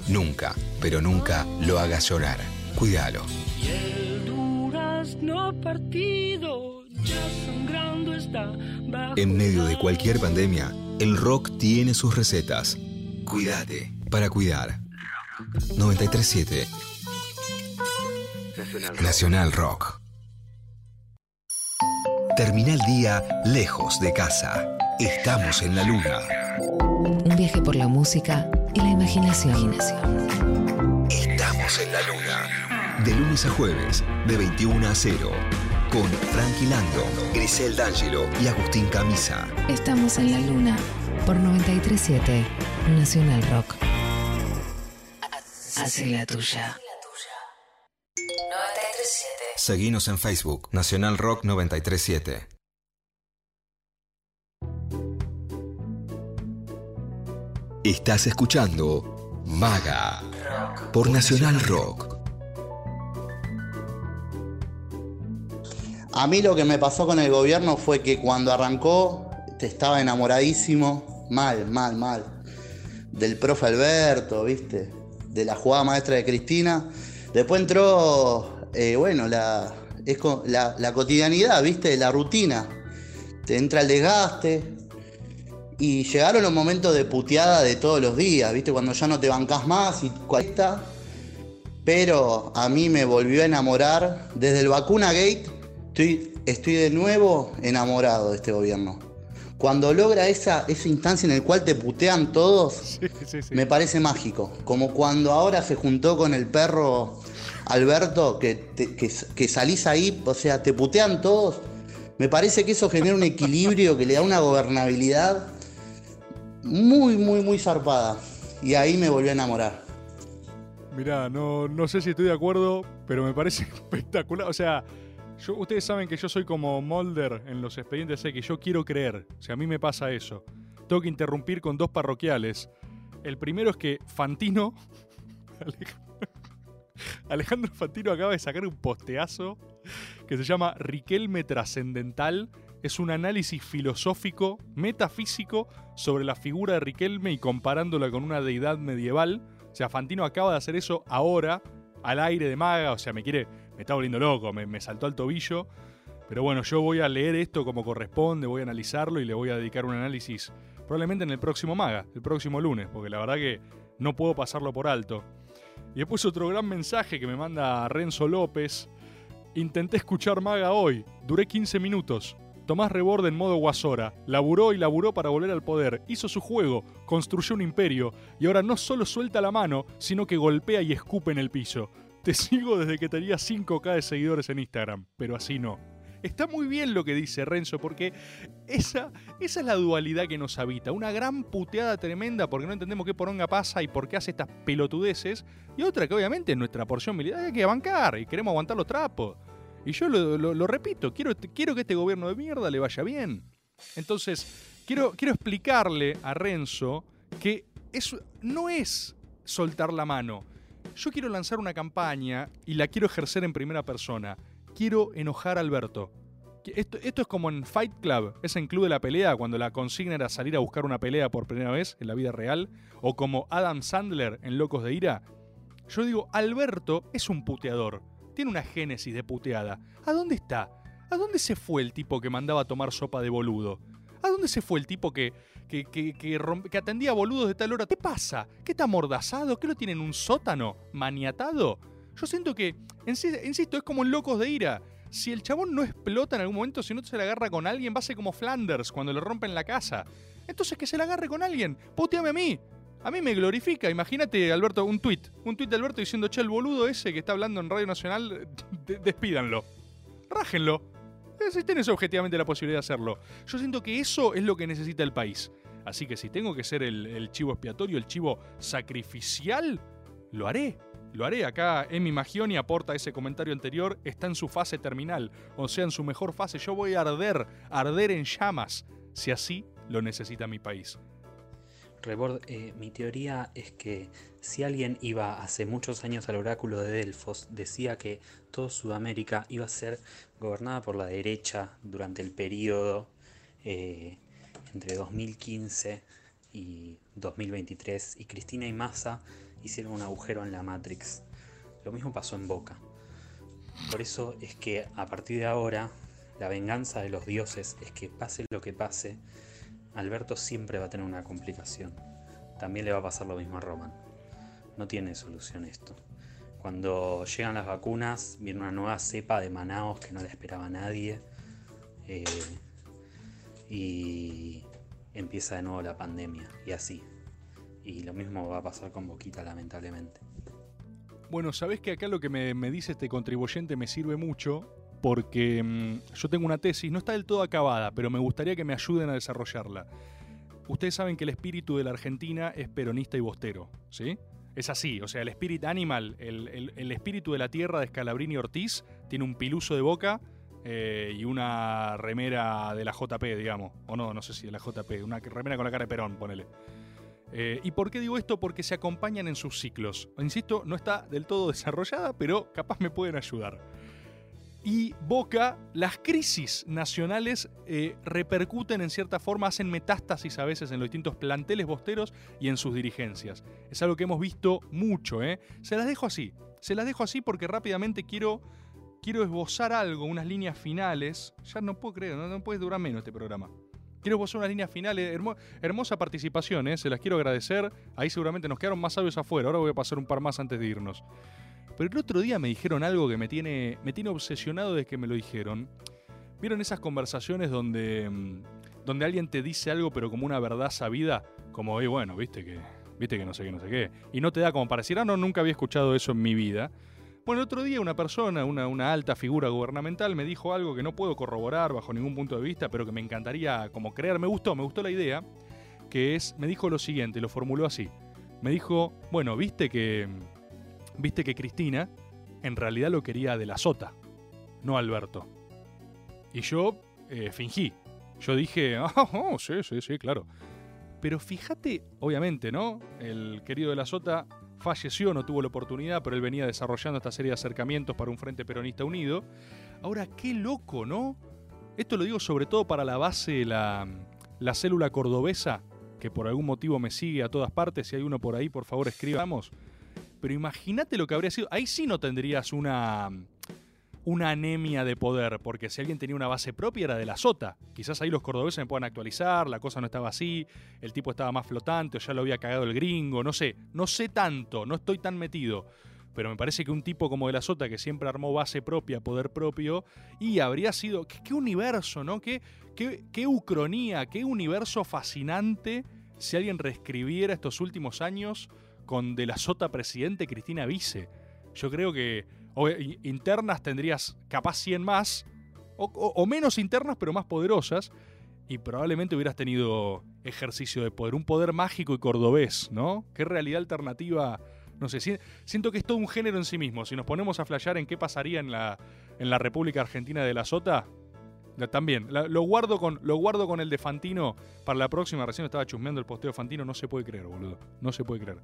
nunca, pero nunca lo hagas llorar. Cuídalo. Y el durazno partido ya sangrando está bajo En medio de cualquier pandemia, el rock tiene sus recetas. Cuídate para cuidar. 937 Nacional Rock. Termina el día lejos de casa. Estamos en la luna. Un viaje por la música y la imaginación. Estamos en la luna. De lunes a jueves, de 21 a 0. Con Frankie Lando, Grisel D'Angelo y Agustín Camisa. Estamos en la luna por 937 Nacional Rock. Hace la tuya. 937. Seguinos en Facebook, Nacional Rock 937. Estás escuchando Maga por Nacional Rock. A mí lo que me pasó con el gobierno fue que cuando arrancó te estaba enamoradísimo, mal, mal, mal, del profe Alberto, ¿viste? De la jugada maestra de Cristina. Después entró, eh, bueno, la, la cotidianidad, ¿viste? La rutina. Te entra el desgaste. Y llegaron los momentos de puteada de todos los días, ¿viste? Cuando ya no te bancás más y cuesta. Pero a mí me volvió a enamorar. Desde el vacuna gate estoy, estoy de nuevo enamorado de este gobierno. Cuando logra esa, esa instancia en la cual te putean todos, me parece mágico. Como cuando ahora se juntó con el perro Alberto, que, te- que, que salís ahí, o sea, te putean todos. Me parece que eso genera un equilibrio que le da una gobernabilidad muy, muy, muy zarpada. Y ahí me volvió a enamorar. Mirá, no, no sé si estoy de acuerdo, pero me parece espectacular. O sea, yo, ustedes saben que yo soy como Mulder en los expedientes X, yo quiero creer. O sea, a mí me pasa eso. Tengo que interrumpir con dos parroquiales. El primero es que Fantino, Alejandro Fantino acaba de sacar un posteazo que se llama Riquelme Trascendental. Es un análisis filosófico, metafísico, sobre la figura de Riquelme y comparándola con una deidad medieval. O sea, Fantino acaba de hacer eso ahora, al aire de maga. O sea, me quiere. Me está volviendo loco, me, me saltó al tobillo. Pero bueno, yo voy a leer esto como corresponde, voy a analizarlo y le voy a dedicar un análisis probablemente en el próximo maga, el próximo lunes, porque la verdad que no puedo pasarlo por alto. Y después otro gran mensaje que me manda Renzo López. Intenté escuchar Maga hoy, duré 15 minutos. Tomás Reborde en modo guasora, laburó y laburó para volver al poder, hizo su juego, construyó un imperio y ahora no solo suelta la mano, sino que golpea y escupe en el piso. Te sigo desde que tenía 5k de seguidores en Instagram, pero así no. Está muy bien lo que dice Renzo, porque esa, esa es la dualidad que nos habita. Una gran puteada tremenda porque no entendemos qué poronga pasa y por qué hace estas pelotudeces. Y otra que obviamente en nuestra porción militar hay que bancar y queremos aguantar los trapos. Y yo lo, repito, quiero, quiero que este gobierno de mierda le vaya bien. Entonces, quiero, quiero explicarle a Renzo que eso no es soltar la mano. Yo quiero lanzar una campaña y la quiero ejercer en primera persona. Quiero enojar a Alberto. Esto, esto es como en Fight Club, ese en Club de la Pelea, cuando la consigna era salir a buscar una pelea por primera vez en la vida real, o como Adam Sandler en Locos de Ira. Yo digo, Alberto es un puteador, tiene una génesis de puteada. ¿A dónde está? ¿A dónde se fue el tipo que mandaba a tomar sopa de boludo? ¿A dónde se fue el tipo que, que, que, que que atendía boludos de tal hora? ¿Qué pasa? ¿Qué está amordazado? ¿Qué lo tiene en un sótano? ¿Maniatado? Yo siento que, insi- insisto, es como en Locos de Ira. Si el chabón no explota en algún momento, si no se la agarra con alguien, va a ser como Flanders cuando le rompen la casa. Entonces que se la agarre con alguien. Puteame a mí. A mí me glorifica. Imagínate, Alberto, un tweet. Un tweet de Alberto diciendo, che, el boludo ese que está hablando en Radio Nacional, de- despídanlo. Rájenlo. Si tenés objetivamente la posibilidad de hacerlo. Yo siento que eso es lo que necesita el país. Así que si tengo que ser el, el chivo expiatorio, el chivo sacrificial, lo haré. Lo haré. Acá Emi Magioni aporta ese comentario anterior. Está en su fase terminal. O sea, en su mejor fase. Yo voy a arder, arder en llamas. Si así lo necesita mi país. Rebord, eh, mi teoría es que si alguien iba hace muchos años al oráculo de Delfos, decía que toda Sudamérica iba a ser gobernada por la derecha durante el periodo eh, entre 2015 y 2023, y Cristina y Massa hicieron un agujero en la Matrix. Lo mismo pasó en Boca. Por eso es que a partir de ahora, la venganza de los dioses es que pase lo que pase, Alberto siempre va a tener una complicación. También le va a pasar lo mismo a Roman. No tiene solución esto. Cuando llegan las vacunas, viene una nueva cepa de Manaos que no le esperaba nadie. eh, y empieza de nuevo la pandemia. Y así. Y lo mismo va a pasar con Boquita, lamentablemente. Bueno, sabés que acá lo que me dice este contribuyente me sirve mucho porque mm, yo tengo una tesis, no está del todo acabada, pero me gustaría que me ayuden a desarrollarla. Ustedes saben que el espíritu de la Argentina es peronista y bostero, ¿sí? Es así, o sea, el spirit animal, el, el- el espíritu de la tierra de Scalabrini Ortiz, tiene un piluso de boca eh, y una remera de la JP, digamos. O no, no sé si de la JP, una remera con la cara de Perón, ponele. Eh, ¿Y por qué digo esto? Porque se acompañan en sus ciclos. Insisto, no está del todo desarrollada, pero capaz me pueden ayudar. Y Boca, las crisis nacionales eh, repercuten en cierta forma, hacen metástasis a veces en los distintos planteles bosteros y en sus dirigencias. Es algo que hemos visto mucho, ¿eh? Se las dejo así. Se las dejo así porque rápidamente quiero, quiero esbozar algo, unas líneas finales. Ya no puedo creer, no, no puede durar menos este programa. Quiero esbozar unas líneas finales. Hermo- hermosa participación, ¿eh? se las quiero agradecer. Ahí seguramente nos quedaron más sabios afuera. Ahora voy a pasar un par más antes de irnos. Pero el otro día me dijeron algo que me tiene, me tiene obsesionado desde que me lo dijeron. ¿Vieron esas conversaciones donde, mm, donde alguien te dice algo pero como una verdad sabida? Como, "Eh, bueno, viste que, viste que no sé qué, no sé qué. Y no te da como para decir, ah, no, nunca había escuchado eso en mi vida. Bueno, el otro día una persona, una, una alta figura gubernamental, me dijo algo que no puedo corroborar bajo ningún punto de vista, pero que me encantaría como creer. Me gustó, me gustó la idea, que es, me dijo lo siguiente, lo formuló así. Me dijo, bueno, viste que, viste que Cristina en realidad lo quería de la sota, no Alberto. Y yo eh, fingí. Yo dije, ah, oh, sí, sí, sí, claro. Pero fíjate, obviamente, ¿no? El querido de la Sota falleció, no tuvo la oportunidad, pero él venía desarrollando esta serie de acercamientos para un Frente Peronista Unido. Ahora, qué loco, ¿no? Esto lo digo sobre todo para la base, la, la célula cordobesa, que por algún motivo me sigue a todas partes. Si hay uno por ahí, por favor, escribamos. Pero imagínate lo que habría sido. Ahí sí no tendrías una, una anemia de poder, porque si alguien tenía una base propia era de la sota. Quizás ahí los cordobeses me puedan actualizar, la cosa no estaba así, el tipo estaba más flotante o ya lo había cagado el gringo, no sé, no sé tanto, no estoy tan metido. Pero me parece que un tipo como de la Sota, que siempre armó base propia, poder propio, y habría sido. Qué, qué universo, ¿no? Qué, qué, qué ucronía, qué universo fascinante si alguien reescribiera estos últimos años con de la Sota presidente, Cristina vice. Yo creo que i- internas tendrías capaz 100 más, o, menos internas, pero más poderosas, y probablemente hubieras tenido ejercicio de poder, un poder mágico y cordobés, ¿no? ¿Qué realidad alternativa? No sé, si- siento que es todo un género en sí mismo. Si nos ponemos a flashear en qué pasaría en la, en la República Argentina de la Sota, también, lo, guardo con, lo guardo con el de Fantino para la próxima. Recién estaba chusmeando el posteo de Fantino, no se puede creer, boludo. No se puede creer.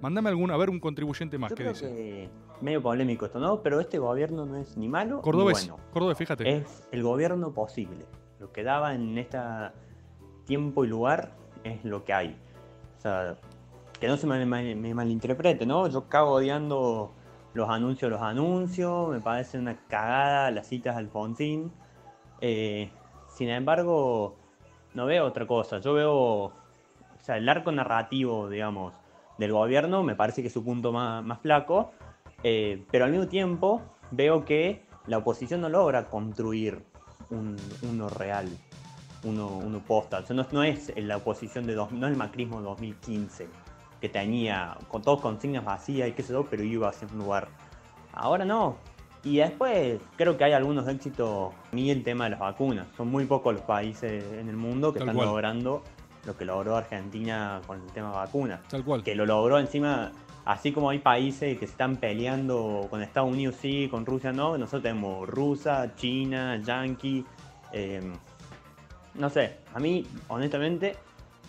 Mándame alguna, a ver un contribuyente más Yo que creo dice. que medio polémico esto, ¿no? Pero este gobierno no es ni malo Cordobés, ni bueno. Cordobés, fíjate. Es el gobierno posible. Lo que daba en este tiempo y lugar es lo que hay. O sea, que no se me, me- me malinterprete, ¿no? Yo cago odiando los anuncios, los anuncios, me parece una cagada las citas de Alfonsín. Eh, sin embargo, no veo otra cosa. Yo veo, o sea, el arco narrativo, digamos, del gobierno me parece que es su punto más, más flaco, eh, pero al mismo tiempo veo que la oposición no logra construir un, uno real, uno, uno posta. O sea, no, no es la oposición de dos, no es el macrismo de 2015, que tenía con todos consignas vacías y qué sé yo, pero iba hacia un lugar. Ahora no. Y después creo que hay algunos éxitos, ni el tema de las vacunas. Son muy pocos los países en el mundo que Tal están cual. logrando lo que logró Argentina con el tema de vacunas. Tal cual. Que lo logró encima, así como hay países que se están peleando con Estados Unidos sí, con Rusia no, nosotros tenemos Rusia, China, Yankee. eh, no sé, a mí, honestamente,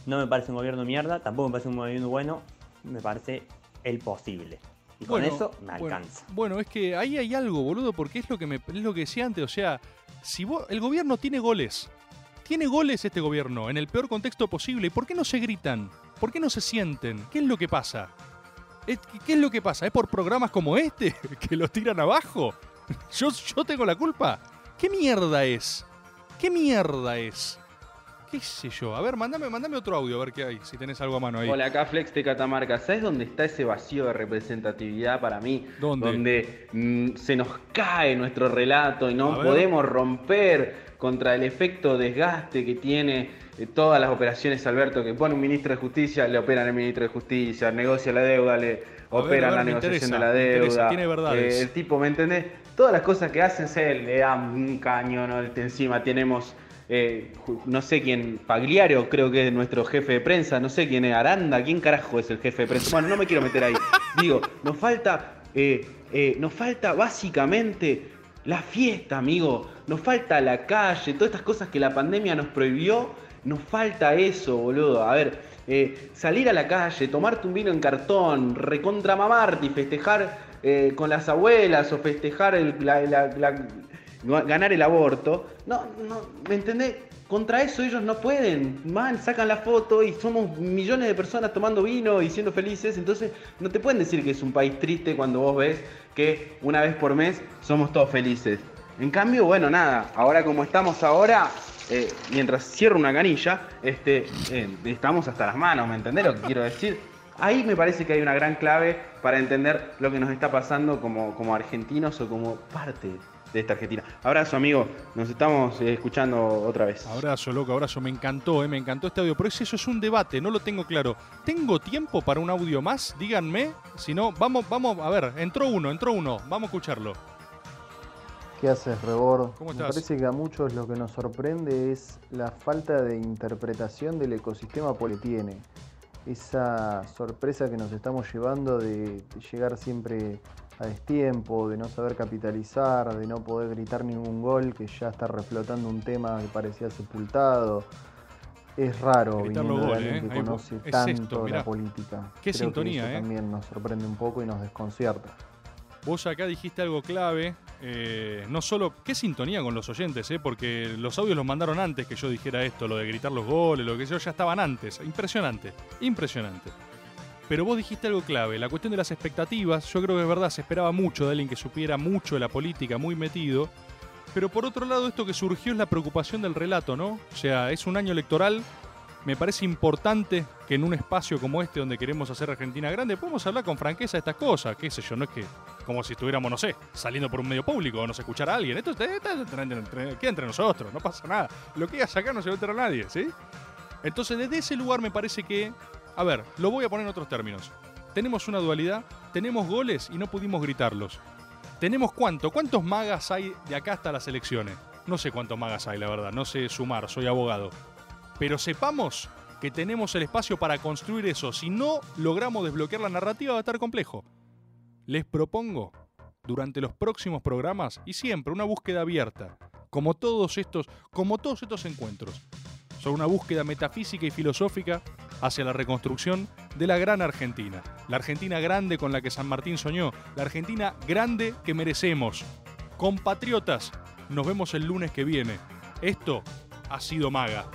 no me parece un gobierno mierda, tampoco me parece un gobierno bueno, me parece el posible. Y con eso me bueno, alcanza. Bueno, es que ahí hay algo, boludo, porque es lo que me, es lo que decía antes. O sea, si vos, el gobierno tiene goles, tiene goles este gobierno en el peor contexto posible. ¿Y por qué no se gritan? ¿Por qué no se sienten? ¿Qué es lo que pasa? ¿Qué es lo que pasa? ¿Es por programas como este que los tiran abajo? ¿Yo, yo tengo la culpa? ¿Qué mierda es? ¿Qué mierda es? ¿Qué sé yo? A ver, mandame, mandame otro audio a ver qué hay, si tenés algo a mano ahí. Hola, acá Flex de Catamarca. ¿Sabes dónde está ese vacío de representatividad para mí? ¿Dónde? Donde mm, se nos cae nuestro relato y no podemos romper contra el efecto desgaste que tiene eh, todas las operaciones Alberto, que pone un ministro de justicia, le operan al ministro de justicia, negocia la deuda, le operan a ver, la negociación interesa, de la deuda. tiene verdades. Eh, el tipo, ¿me entendés? Todas las cosas que hacen, se le dan un caño, ¿no? Encima tenemos eh, no sé quién, Pagliario creo que es nuestro jefe de prensa, no sé quién es Aranda, quién carajo es el jefe de prensa. Bueno, no me quiero meter ahí. Digo, nos falta, eh, eh, nos falta básicamente la fiesta, amigo. Nos falta la calle, todas estas cosas que la pandemia nos prohibió. Nos falta eso, boludo. A ver, salir a la calle, tomarte un vino en cartón, recontramamarte y festejar con las abuelas o festejar el- la- la- ganar el aborto. No, no, ¿me entendés? Contra eso ellos no pueden. Man, sacan la foto y somos millones de personas tomando vino y siendo felices. Entonces no te pueden decir que es un país triste cuando vos ves que una vez por mes somos todos felices. En cambio, bueno, nada, ahora como estamos ahora, eh, mientras cierro una canilla, este, eh, estamos hasta las manos, ¿me entendés lo que quiero decir? Ahí me parece que hay una gran clave para entender lo que nos está pasando como, como argentinos o como parte de esta Argentina. Abrazo, amigo. Nos estamos eh, escuchando otra vez. Abrazo, loco, abrazo. Me encantó, eh, me encantó este audio. Pero es eso, es un debate, no lo tengo claro. ¿Tengo tiempo para un audio más? Díganme. Si no, vamos, vamos, a ver, entró uno, entró uno. Vamos a escucharlo. ¿Qué haces, Rebord? ¿Cómo Me estás? parece que a muchos lo que nos sorprende es la falta de interpretación del ecosistema que tiene. Esa sorpresa que nos estamos llevando de llegar siempre a destiempo, de no saber capitalizar, de no poder gritar ningún gol, que ya está reflotando un tema que parecía sepultado. Es raro Gritar viniendo de alguien ¿eh? que Ahí conoce es tanto esto, la política. Qué Creo que sintonía, eso ¿eh? también nos sorprende un poco y nos desconcierta. Vos acá dijiste algo clave. eh, no solo, qué sintonía con los oyentes, eh, porque los audios los mandaron antes que yo dijera esto, lo de gritar los goles, lo que yo ya estaban antes. Impresionante, impresionante. Pero vos dijiste algo clave, la cuestión de las expectativas, yo creo que es verdad, se esperaba mucho de alguien que supiera mucho de la política, muy metido. Pero por otro lado, esto que surgió es la preocupación del relato, ¿no? O sea, es un año electoral. Me parece importante que en un espacio como este, donde queremos hacer Argentina grande, podemos hablar con franqueza de estas cosas. ¿Qué sé yo? No es que como si estuviéramos, no sé, saliendo por un medio público o nos escuchara a alguien. Esto está- queda entre nosotros, no pasa nada. Lo que digas acá no se va a enterar nadie, ¿sí? Entonces, desde ese lugar me parece que. A ver, lo voy a poner en otros términos. Tenemos una dualidad, tenemos goles y no pudimos gritarlos. ¿Tenemos cuánto? ¿Cuántos magas hay de acá hasta las elecciones? No sé cuántos magas hay, la verdad, no sé sumar, soy abogado. Pero sepamos que tenemos el espacio para construir eso. Si no logramos desbloquear la narrativa va a estar complejo. Les propongo, durante los próximos programas, y siempre una búsqueda abierta, como todos estos, como todos estos encuentros, sobre una búsqueda metafísica y filosófica hacia la reconstrucción de la gran Argentina. La Argentina grande con la que San Martín soñó, la Argentina grande que merecemos. Compatriotas, nos vemos el lunes que viene. Esto ha sido Maga.